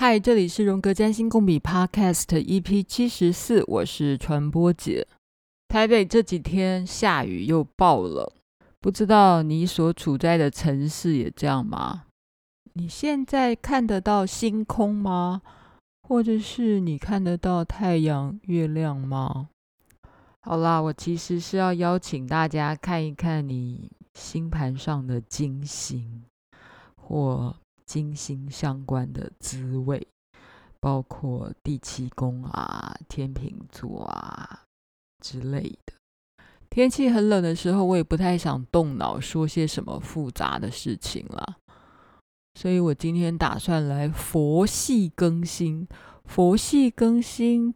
嗨，这里是荣格占星共笔 Podcast EP 七十四，我是传播姐。台北这几天下雨又爆了，不知道你所处在的城市也这样吗？你现在看得到星空吗？或者是你看得到太阳、月亮吗？好啦，我其实是要邀请大家看一看你星盘上的金星，或金星相关的滋味，包括第七宫啊、天秤座啊之类的。天气很冷的时候，我也不太想动脑说些什么复杂的事情了，所以我今天打算来佛系更新。佛系更新，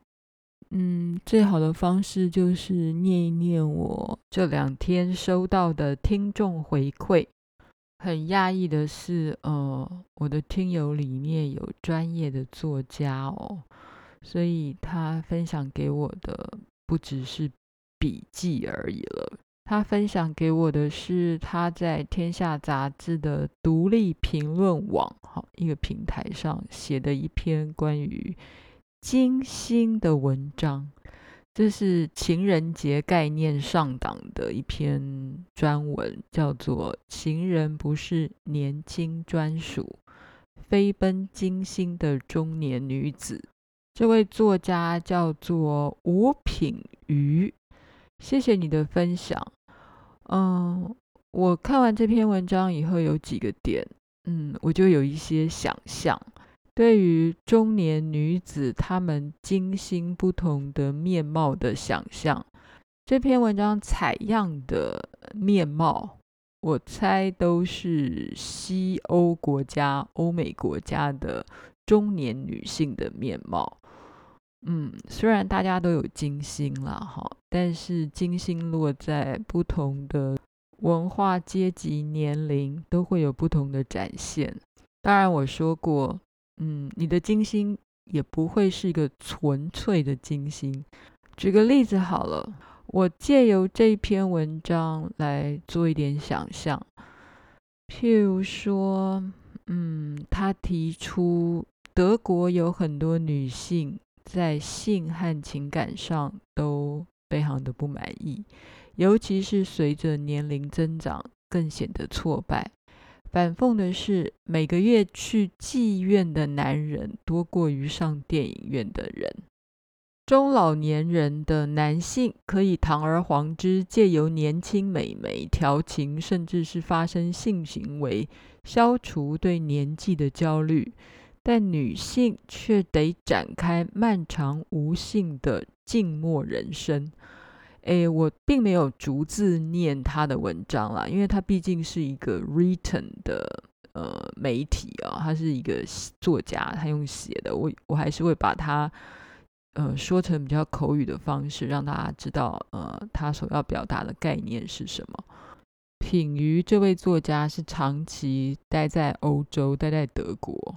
嗯，最好的方式就是念一念我这两天收到的听众回馈。很讶异的是，呃，我的听友里面有专业的作家哦，所以他分享给我的不只是笔记而已了。他分享给我的是他在《天下杂志》的独立评论网好一个平台上写的一篇关于金星的文章。这是情人节概念上档的一篇专文，叫做《情人不是年轻专属，飞奔金星的中年女子》。这位作家叫做吴品瑜，谢谢你的分享。嗯，我看完这篇文章以后，有几个点，嗯，我就有一些想象。对于中年女子她们金星不同的面貌的想象，这篇文章采样的面貌，我猜都是西欧国家、欧美国家的中年女性的面貌。嗯，虽然大家都有金星啦，哈，但是金星落在不同的文化阶级、年龄，都会有不同的展现。当然，我说过。嗯，你的金星也不会是一个纯粹的金星。举个例子好了，我借由这篇文章来做一点想象。譬如说，嗯，他提出德国有很多女性在性和情感上都非常的不满意，尤其是随着年龄增长，更显得挫败。反讽的是，每个月去妓院的男人多过于上电影院的人。中老年人的男性可以堂而皇之借由年轻美眉调情，甚至是发生性行为，消除对年纪的焦虑，但女性却得展开漫长无性的静默人生。诶，我并没有逐字念他的文章啦，因为他毕竟是一个 written 的呃媒体啊，他是一个作家，他用写的，我我还是会把他呃说成比较口语的方式，让大家知道呃他所要表达的概念是什么。品瑜这位作家是长期待在欧洲，待在德国，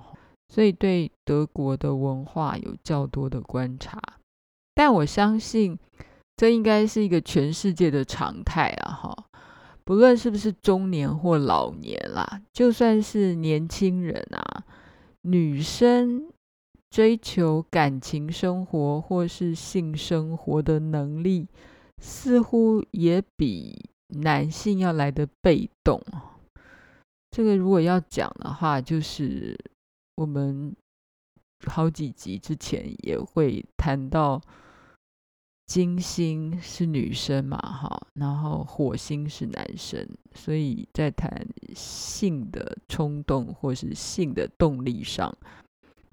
所以对德国的文化有较多的观察，但我相信。这应该是一个全世界的常态啊！哈，不论是不是中年或老年啦，就算是年轻人啊，女生追求感情生活或是性生活的能力，似乎也比男性要来得被动。这个如果要讲的话，就是我们好几集之前也会谈到。金星是女生嘛，哈，然后火星是男生，所以在谈性的冲动或是性的动力上，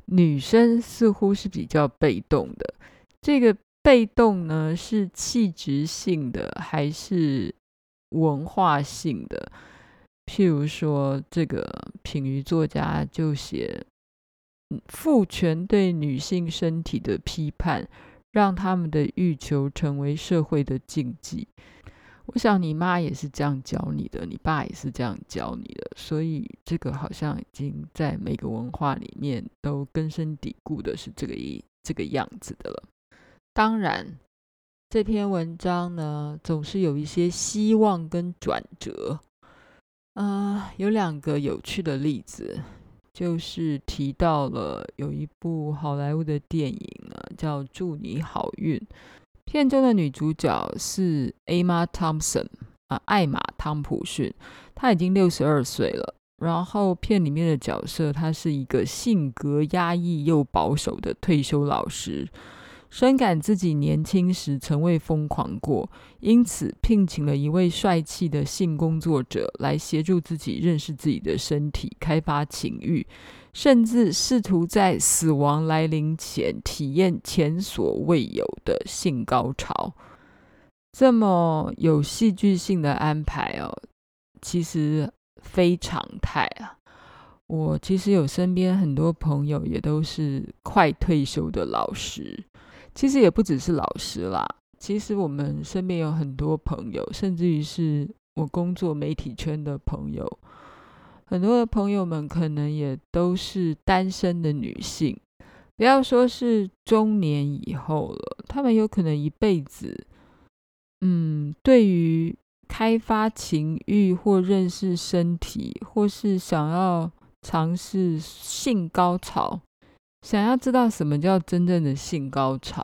女生似乎是比较被动的。这个被动呢，是气质性的还是文化性的？譬如说，这个品瑜作家就写父权对女性身体的批判。让他们的欲求成为社会的禁忌。我想你妈也是这样教你的，你爸也是这样教你的，所以这个好像已经在每个文化里面都根深蒂固的是这个一这个样子的了。当然，这篇文章呢，总是有一些希望跟转折。啊、呃，有两个有趣的例子。就是提到了有一部好莱坞的电影呢，叫《祝你好运》。片中的女主角是 Emma Thompson 啊，艾玛汤普逊，她已经六十二岁了。然后片里面的角色，她是一个性格压抑又保守的退休老师。深感自己年轻时曾未疯狂过，因此聘请了一位帅气的性工作者来协助自己认识自己的身体、开发情欲，甚至试图在死亡来临前体验前所未有的性高潮。这么有戏剧性的安排哦，其实非常态啊！我其实有身边很多朋友也都是快退休的老师。其实也不只是老师啦，其实我们身边有很多朋友，甚至于是我工作媒体圈的朋友，很多的朋友们可能也都是单身的女性。不要说是中年以后了，他们有可能一辈子，嗯，对于开发情欲或认识身体，或是想要尝试性高潮。想要知道什么叫真正的性高潮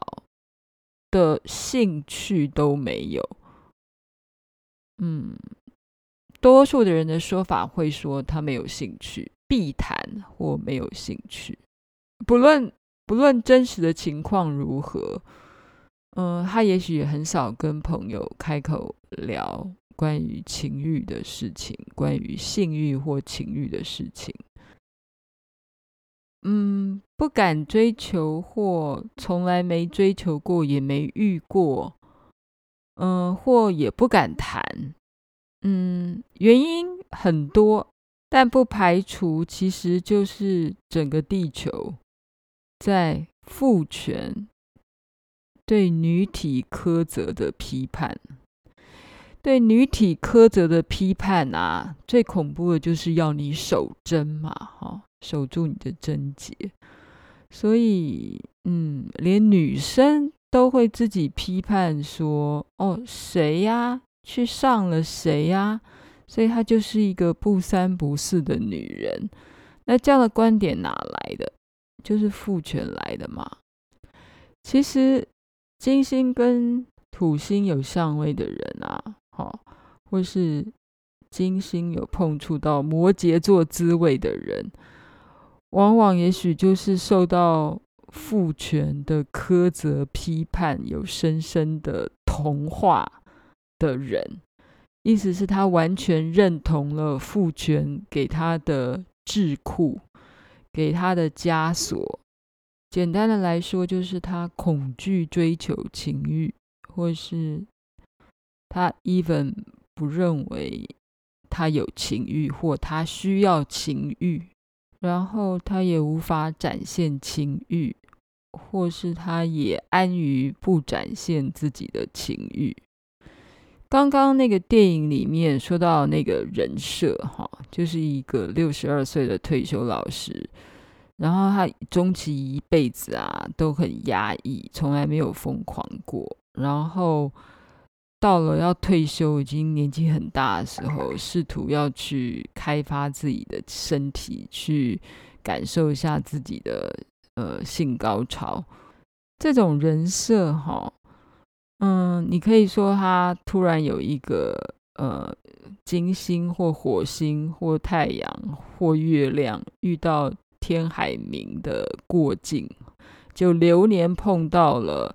的兴趣都没有。嗯，多数的人的说法会说他没有兴趣，避谈或没有兴趣。不论不论真实的情况如何，嗯，他也许也很少跟朋友开口聊关于情欲的事情，关于性欲或情欲的事情。嗯，不敢追求，或从来没追求过，也没遇过，嗯，或也不敢谈，嗯，原因很多，但不排除其实就是整个地球在父权对女体苛责的批判，对女体苛责的批判啊，最恐怖的就是要你守贞嘛，哈。守住你的贞洁，所以，嗯，连女生都会自己批判说：“哦，谁呀？去上了谁呀？”所以她就是一个不三不四的女人。那这样的观点哪来的？就是父权来的嘛。其实，金星跟土星有相位的人啊，好，或是金星有碰触到摩羯座滋味的人。往往也许就是受到父权的苛责、批判，有深深的同化的人，意思是他完全认同了父权给他的桎梏，给他的枷锁。简单的来说，就是他恐惧追求情欲，或是他 even 不认为他有情欲，或他需要情欲。然后他也无法展现情欲，或是他也安于不展现自己的情欲。刚刚那个电影里面说到那个人设，哈，就是一个六十二岁的退休老师，然后他终其一辈子啊都很压抑，从来没有疯狂过，然后。到了要退休，已经年纪很大的时候，试图要去开发自己的身体，去感受一下自己的呃性高潮。这种人设哈，嗯，你可以说他突然有一个呃金星或火星或太阳或月亮遇到天海冥的过境，就流年碰到了。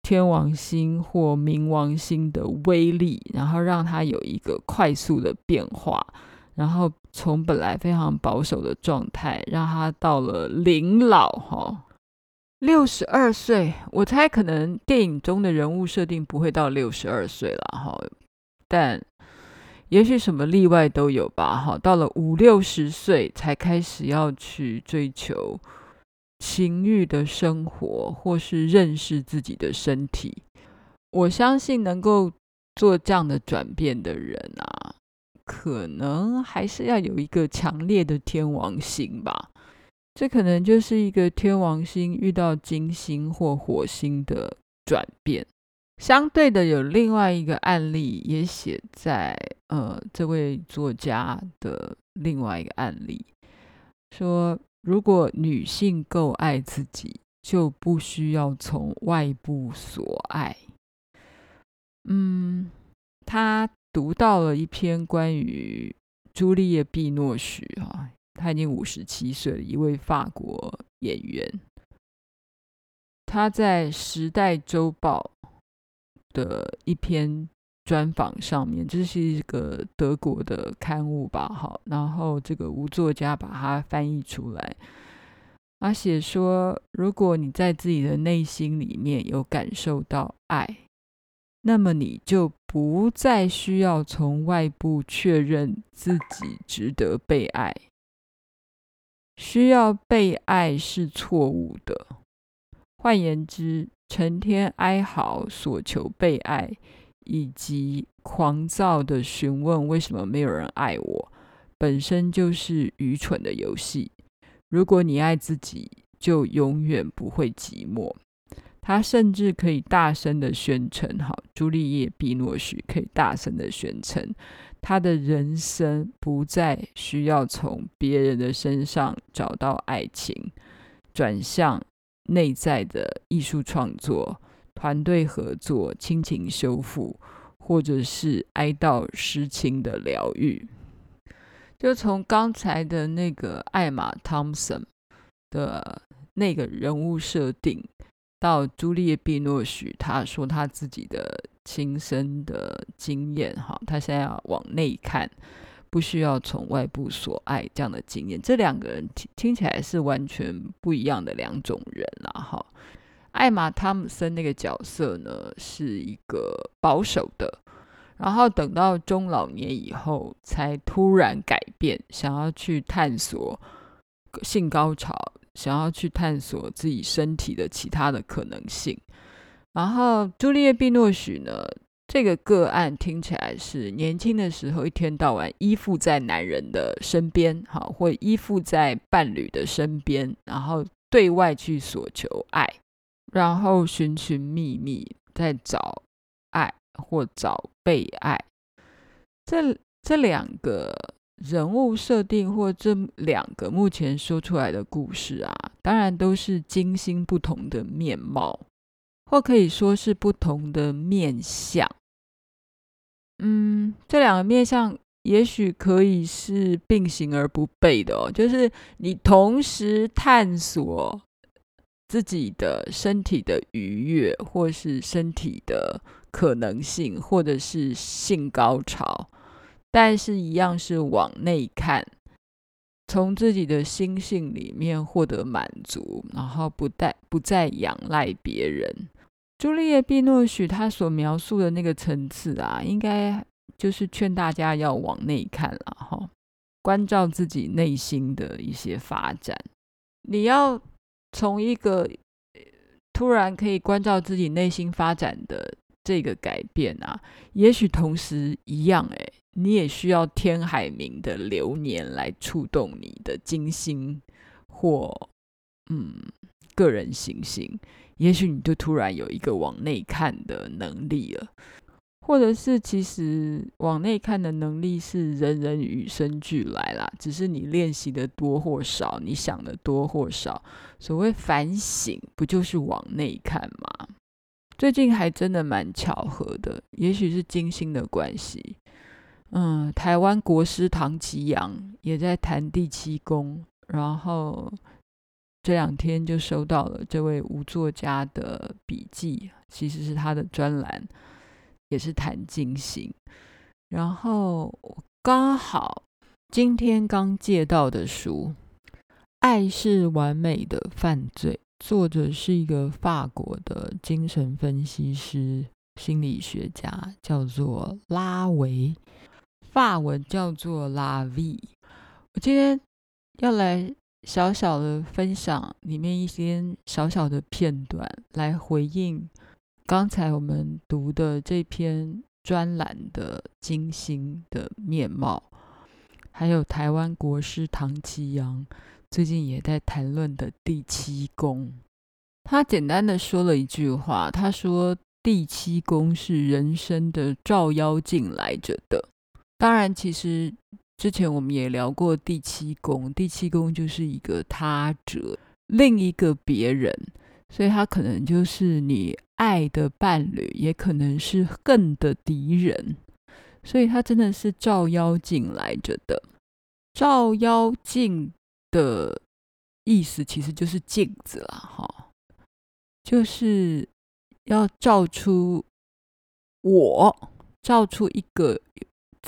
天王星或冥王星的威力，然后让他有一个快速的变化，然后从本来非常保守的状态，让他到了临老哈，六十二岁。我猜可能电影中的人物设定不会到六十二岁了哈，但也许什么例外都有吧哈。到了五六十岁才开始要去追求。情欲的生活，或是认识自己的身体，我相信能够做这样的转变的人啊，可能还是要有一个强烈的天王星吧。这可能就是一个天王星遇到金星或火星的转变。相对的，有另外一个案例也写在呃这位作家的另外一个案例。说，如果女性够爱自己，就不需要从外部索爱。嗯，他读到了一篇关于朱丽叶·碧诺许啊，他已经五十七岁了，一位法国演员。他在《时代周报》的一篇专访上面，这是一个德国的刊物吧？好，然后这个吴作家把它翻译出来，他写说：如果你在自己的内心里面有感受到爱，那么你就不再需要从外部确认自己值得被爱。需要被爱是错误的。换言之，成天哀嚎、索求被爱，以及狂躁的询问为什么没有人爱我，本身就是愚蠢的游戏。如果你爱自己，就永远不会寂寞。他甚至可以大声地宣称：“哈，朱丽叶·碧诺许可以大声地宣称，他的人生不再需要从别人的身上找到爱情，转向。”内在的艺术创作、团队合作、亲情修复，或者是哀悼失亲的疗愈，就从刚才的那个艾玛·汤姆森的那个人物设定，到朱丽叶·碧诺许，他说他自己的亲身的经验，哈，他现在要往内看。不需要从外部所爱这样的经验，这两个人听听起来是完全不一样的两种人啦。哈，艾玛汤姆森那个角色呢，是一个保守的，然后等到中老年以后才突然改变，想要去探索性高潮，想要去探索自己身体的其他的可能性。然后朱丽叶·碧诺许呢？这个个案听起来是年轻的时候一天到晚依附在男人的身边，好，或依附在伴侣的身边，然后对外去索求爱，然后寻寻觅觅在找爱或找被爱。这这两个人物设定或这两个目前说出来的故事啊，当然都是金星不同的面貌。或可以说是不同的面相，嗯，这两个面相也许可以是并行而不悖的哦。就是你同时探索自己的身体的愉悦，或是身体的可能性，或者是性高潮，但是一样是往内看，从自己的心性里面获得满足，然后不再不再仰赖别人。朱丽叶·碧诺许他所描述的那个层次啊，应该就是劝大家要往内看了哈，关照自己内心的一些发展。你要从一个突然可以关照自己内心发展的这个改变啊，也许同时一样，诶，你也需要天海冥的流年来触动你的金星或嗯个人行星。也许你就突然有一个往内看的能力了，或者是其实往内看的能力是人人与生俱来啦，只是你练习的多或少，你想的多或少。所谓反省，不就是往内看吗？最近还真的蛮巧合的，也许是金星的关系。嗯，台湾国师唐綺阳也在谈第七宫，然后。这两天就收到了这位吴作家的笔记，其实是他的专栏，也是谈金星。然后刚好今天刚借到的书《爱是完美的犯罪》，作者是一个法国的精神分析师、心理学家，叫做拉维，法文叫做拉维。我今天要来。小小的分享里面一些小小的片段，来回应刚才我们读的这篇专栏的金星的面貌，还有台湾国师唐綺阳最近也在谈论的第七宫。他简单的说了一句话，他说第七宫是人生的照妖镜来着的。当然，其实之前我们也聊过第七宫，第七宫就是一个他者，另一个别人，所以他可能就是你爱的伴侣，也可能是恨的敌人，所以他真的是照妖镜来着的。照妖镜的意思其实就是镜子啦，哈，就是要照出我，照出一个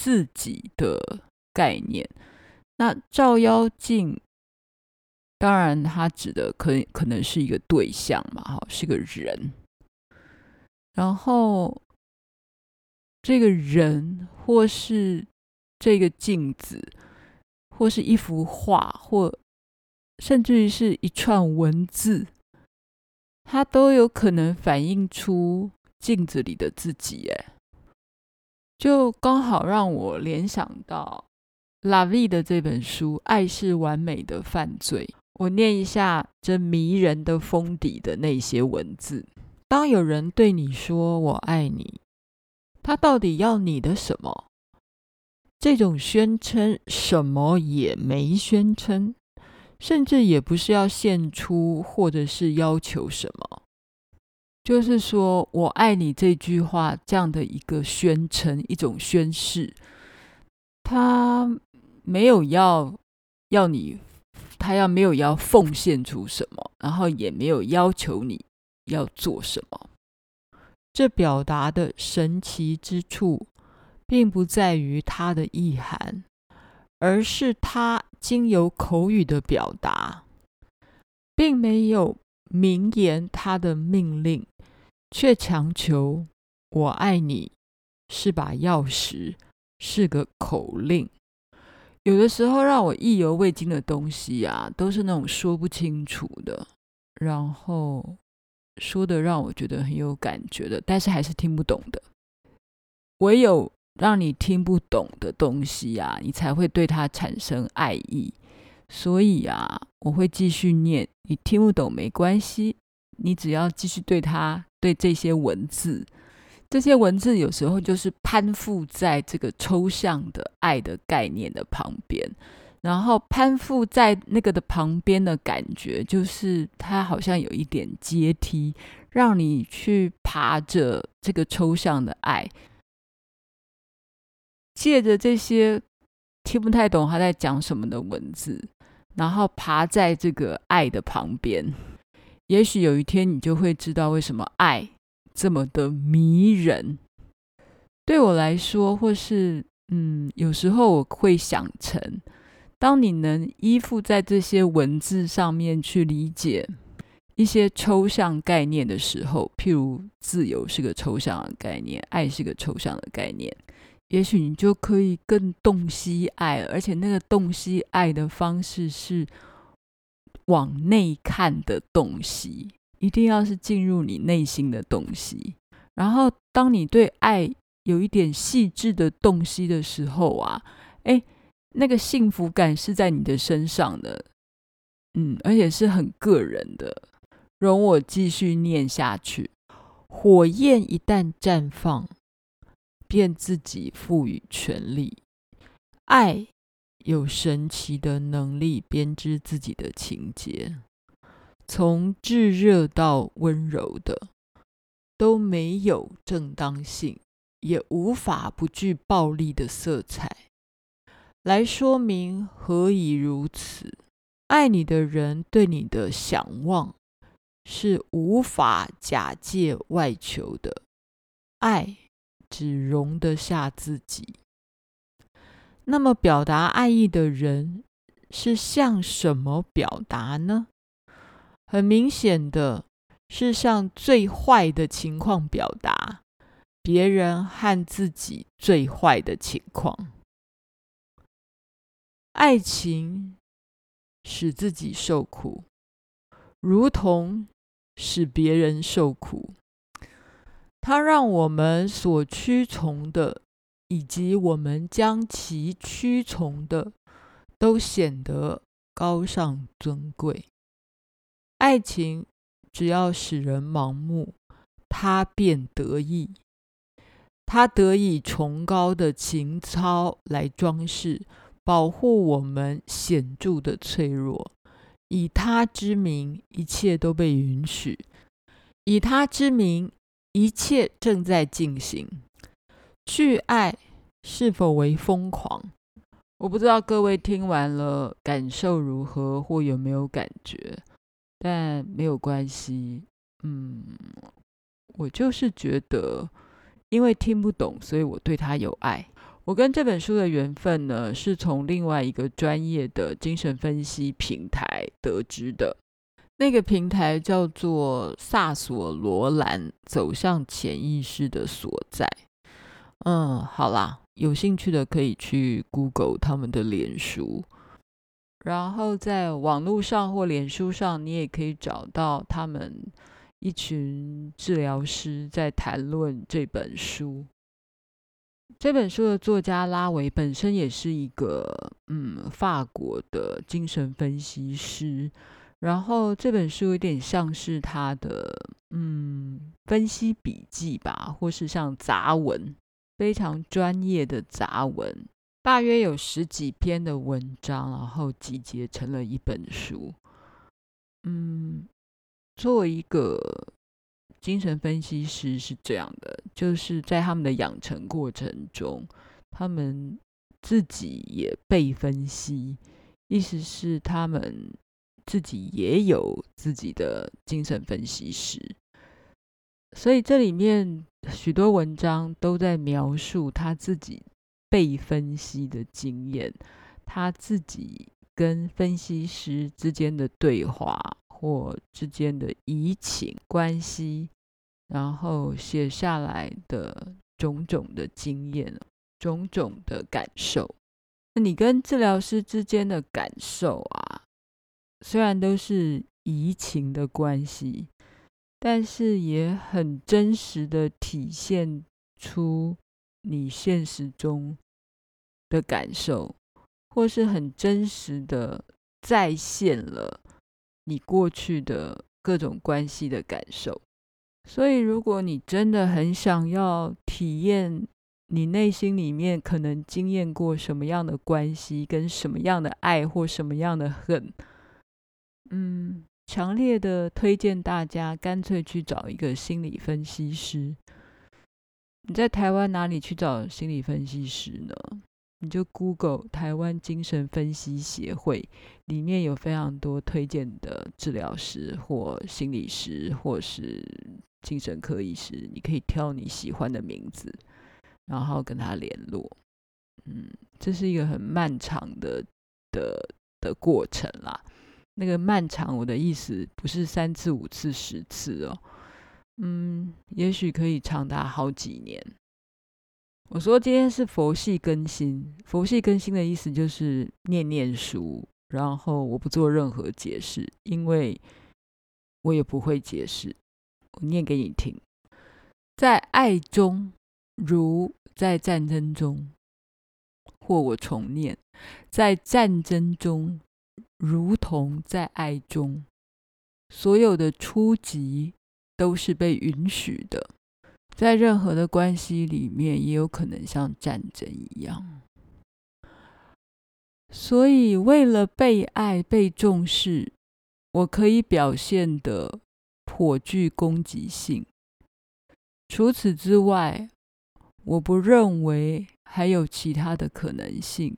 自己的。概念，那照妖镜，当然它指的可可能是一个对象嘛，哈，是个人。然后这个人，或是这个镜子，或是一幅画，或甚至于是一串文字，它都有可能反映出镜子里的自己。哎，就刚好让我联想到。拉维的这本书《爱是完美的犯罪》，我念一下这迷人的封底的那些文字。当有人对你说“我爱你”，他到底要你的什么？这种宣称什么也没宣称，甚至也不是要献出或者是要求什么，就是说我爱你这句话这样的一个宣称，一种宣誓，他。没有要要你，他要没有要奉献出什么，然后也没有要求你要做什么。这表达的神奇之处，并不在于它的意涵，而是它经由口语的表达，并没有明言他的命令，却强求“我爱你”是把钥匙，是个口令。有的时候让我意犹未尽的东西啊，都是那种说不清楚的，然后说的让我觉得很有感觉的，但是还是听不懂的。唯有让你听不懂的东西啊，你才会对它产生爱意。所以啊，我会继续念。你听不懂没关系，你只要继续对它，对这些文字。这些文字有时候就是攀附在这个抽象的爱的概念的旁边，然后攀附在那个的旁边的感觉，就是它好像有一点阶梯，让你去爬着这个抽象的爱，借着这些听不太懂他在讲什么的文字，然后爬在这个爱的旁边，也许有一天你就会知道为什么爱。这么的迷人，对我来说，或是嗯，有时候我会想成，当你能依附在这些文字上面去理解一些抽象概念的时候，譬如自由是个抽象的概念，爱是个抽象的概念，也许你就可以更洞悉爱，而且那个洞悉爱的方式是往内看的洞悉。一定要是进入你内心的东西，然后当你对爱有一点细致的洞悉的时候啊，哎，那个幸福感是在你的身上的，嗯，而且是很个人的。容我继续念下去：火焰一旦绽放，便自己赋予权力。爱有神奇的能力编织自己的情节。从炙热到温柔的，都没有正当性，也无法不具暴力的色彩，来说明何以如此。爱你的人对你的想望是无法假借外求的，爱只容得下自己。那么，表达爱意的人是向什么表达呢？很明显的是向最坏的情况表达别人和自己最坏的情况。爱情使自己受苦，如同使别人受苦。它让我们所屈从的，以及我们将其屈从的，都显得高尚尊贵。爱情只要使人盲目，它便得意。它得以崇高的情操来装饰保护我们显著的脆弱。以他之名，一切都被允许；以他之名，一切正在进行。去爱是否为疯狂？我不知道各位听完了感受如何，或有没有感觉，但没有关系。嗯，我就是觉得，因为听不懂，所以我对他有爱。我跟这本书的缘分呢，是从另外一个专业的精神分析平台得知的。那个平台叫做萨索罗兰，走向潜意识的所在。嗯，好啦，有兴趣的可以去 Google 他们的脸书，然后在网络上或脸书上，你也可以找到他们一群治疗师在谈论这本书。这本书的作家拉维本身也是一个嗯法国的精神分析师，然后这本书有点像是他的嗯分析笔记吧，或是像杂文，非常专业的杂文，大约有十几篇的文章，然后集结成了一本书。嗯，作为一个。精神分析师是这样的，就是在他们的养成过程中，他们自己也被分析，意思是他们自己也有自己的精神分析师。所以这里面许多文章都在描述他自己被分析的经验，他自己跟分析师之间的对话。或之间的移情关系，然后写下来的种种的经验，种种的感受。那你跟治疗师之间的感受啊，虽然都是移情的关系，但是也很真实的体现出你现实中的感受，或是很真实的再现了。你过去的各种关系的感受，所以如果你真的很想要体验你内心里面可能经验过什么样的关系，跟什么样的爱或什么样的恨，嗯，强烈的推荐大家干脆去找一个心理分析师。你在台湾哪里去找心理分析师呢？你就 Google 台湾精神分析协会，里面有非常多推荐的治疗师或心理师，或是精神科医师，你可以挑你喜欢的名字，然后跟他联络。嗯，这是一个很漫长的的的过程啦。那个漫长，我的意思不是三次、五次、十次哦。嗯，也许可以长达好几年。我说今天是佛系更新，佛系更新的意思就是念念书，然后我不做任何解释，因为我也不会解释。我念给你听，在爱中如在战争中，或我重念，在战争中如同在爱中，所有的初级都是被允许的。在任何的关系里面，也有可能像战争一样。所以，为了被爱、被重视，我可以表现的颇具攻击性。除此之外，我不认为还有其他的可能性。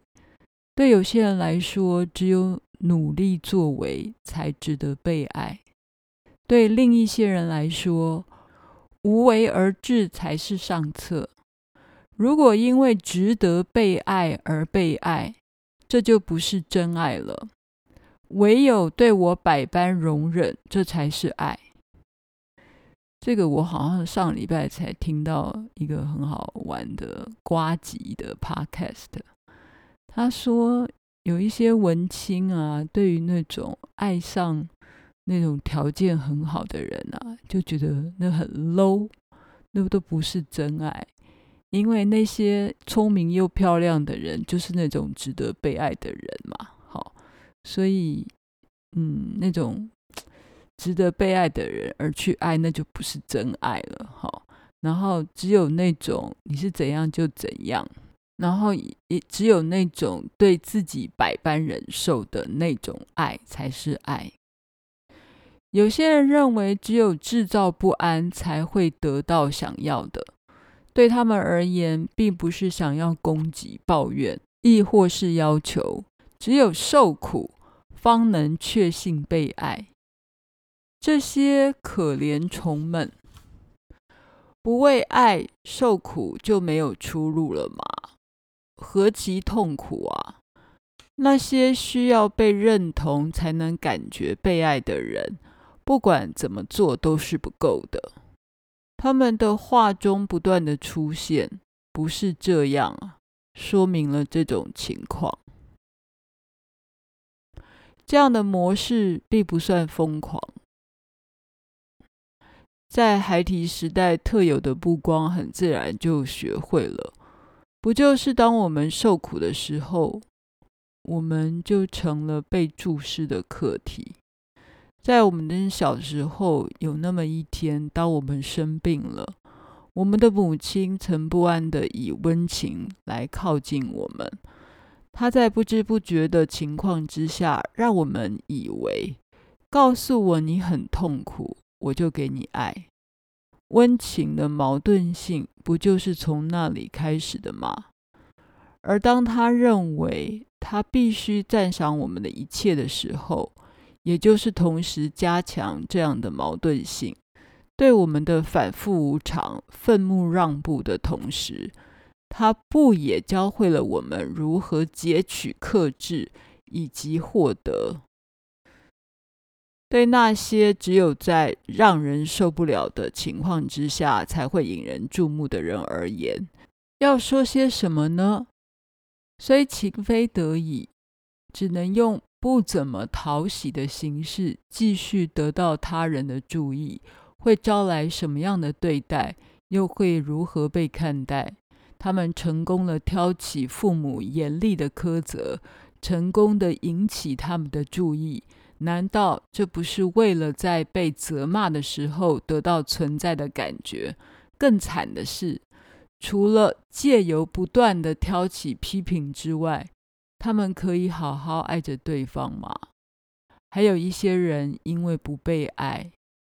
对有些人来说，只有努力作为才值得被爱；对另一些人来说，无为而治才是上策。如果因为值得被爱而被爱，这就不是真爱了。唯有对我百般容忍，这才是爱。这个我好像上礼拜才听到一个很好玩的瓜吉的 podcast。他说有一些文青啊，对于那种爱上。那种条件很好的人啊，就觉得那很 low，那都不是真爱。因为那些聪明又漂亮的人，就是那种值得被爱的人嘛。好，所以，嗯，那种值得被爱的人而去爱，那就不是真爱了。好，然后只有那种你是怎样就怎样，然后也只有那种对自己百般忍受的那种爱才是爱。有些人认为，只有制造不安才会得到想要的。对他们而言，并不是想要攻击、抱怨，亦或是要求，只有受苦，方能确信被爱。这些可怜虫们，不为爱受苦，就没有出路了吗？何其痛苦啊！那些需要被认同才能感觉被爱的人，不管怎么做都是不够的。他们的话中不断的出现“不是这样”，说明了这种情况。这样的模式并不算疯狂，在孩提时代特有的目光，很自然就学会了。不就是当我们受苦的时候，我们就成了被注视的课题。在我们的小时候，有那么一天，当我们生病了，我们的母亲曾不安地以温情来靠近我们。她在不知不觉的情况之下，让我们以为，告诉我你很痛苦，我就给你爱。温情的矛盾性不就是从那里开始的吗？而当他认为他必须赞赏我们的一切的时候，也就是同时加强这样的矛盾性，对我们的反复无常、愤怒让步的同时，他不也教会了我们如何截取、克制以及获得？对那些只有在让人受不了的情况之下才会引人注目的人而言，要说些什么呢？虽情非得已，只能用。不怎么讨喜的形式继续得到他人的注意，会招来什么样的对待？又会如何被看待？他们成功了挑起父母严厉的苛责，成功的引起他们的注意。难道这不是为了在被责骂的时候得到存在的感觉？更惨的是，除了借由不断的挑起批评之外，他们可以好好爱着对方吗？还有一些人因为不被爱，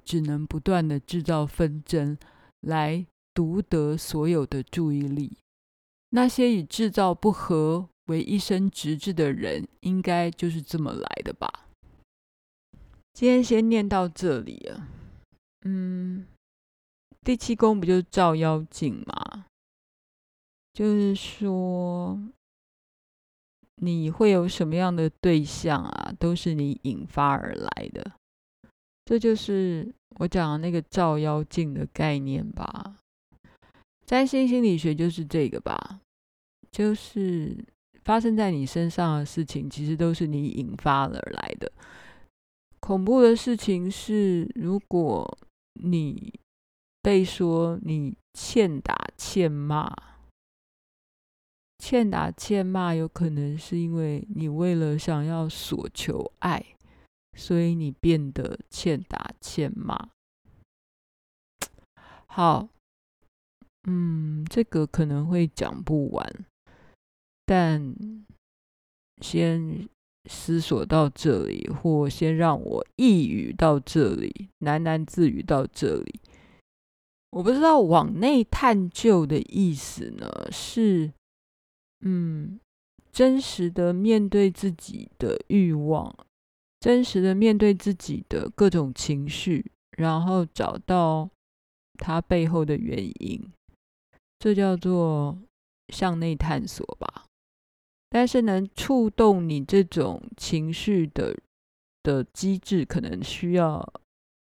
只能不断的制造纷争，来独得所有的注意力。那些以制造不和为一生职志的人，应该就是这么来的吧？今天先念到这里啊。嗯，第七宫不就是照妖镜吗？就是说。你会有什么样的对象啊？都是你引发而来的，这就是我讲的那个照妖镜的概念吧。占星心理学就是这个吧，就是发生在你身上的事情，其实都是你引发而来的。恐怖的事情是，如果你被说你欠打欠骂。欠打欠骂，有可能是因为你为了想要索求爱，所以你变得欠打欠骂。好，嗯，这个可能会讲不完，但先思索到这里，或先让我一语到这里，喃喃自语到这里。我不知道往内探究的意思呢，是。嗯，真实的面对自己的欲望，真实的面对自己的各种情绪，然后找到它背后的原因，这叫做向内探索吧。但是能触动你这种情绪的的机制，可能需要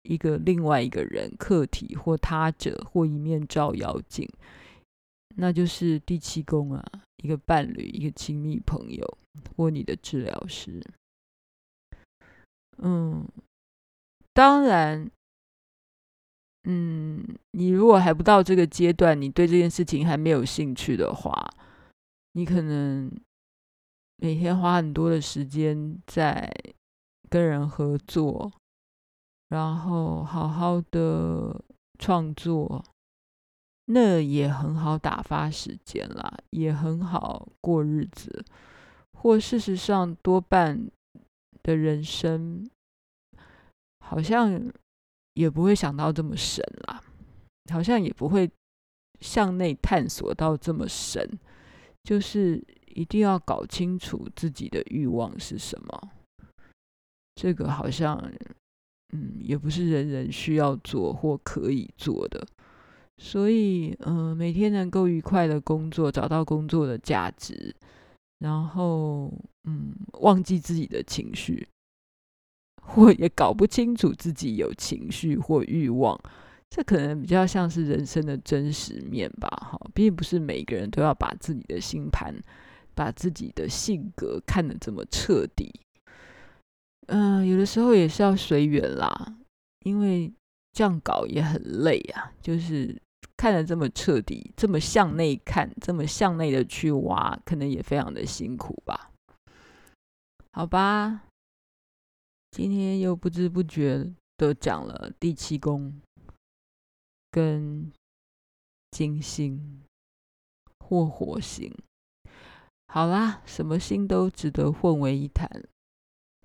一个另外一个人、客体或他者或一面照妖镜。那就是第七宫啊，一个伴侣，一个亲密朋友，或你的治疗师。嗯，当然，嗯，你如果还不到这个阶段，你对这件事情还没有兴趣的话，你可能每天花很多的时间在跟人合作，然后好好的创作。那也很好打发时间啦，也很好过日子。或事实上，多半的人生好像也不会想到这么深啦，好像也不会向内探索到这么深，就是一定要搞清楚自己的欲望是什么。这个好像，嗯，也不是人人需要做或可以做的。所以，嗯、每天能够愉快的工作，找到工作的价值。然后，嗯，忘记自己的情绪，或也搞不清楚自己有情绪或欲望，这可能比较像是人生的真实面吧。哈，并不是每个人都要把自己的星盘、把自己的性格看得这么彻底。嗯、有的时候也是要随缘啦，因为这样搞也很累啊，就是。看得这么彻底，这么向内看，这么向内的去挖，可能也非常的辛苦吧？好吧，今天又不知不觉的讲了第七宫跟金星或火星。好啦，什么心都值得混为一谈。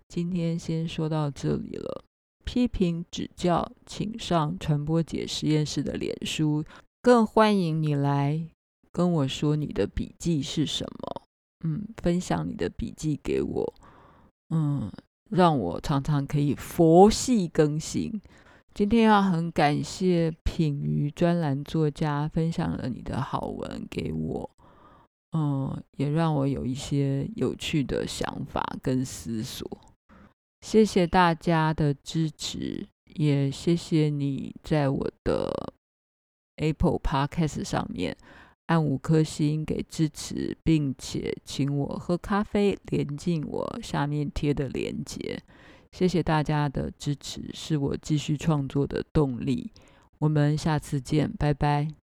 今天先说到这里了。批评指教，请上传播姐实验室的脸书，更欢迎你来跟我说你的笔记是什么。嗯，分享你的笔记给我，嗯，让我常常可以佛系更新。今天要很感谢品瑜专栏作家分享了你的好文给我，嗯，也让我有一些有趣的想法跟思索。谢谢大家的支持，也谢谢你在我的 Apple Podcast 上面按五颗星给支持，并且请我喝咖啡，连进我下面贴的链接。谢谢大家的支持，是我继续创作的动力。我们下次见，拜拜。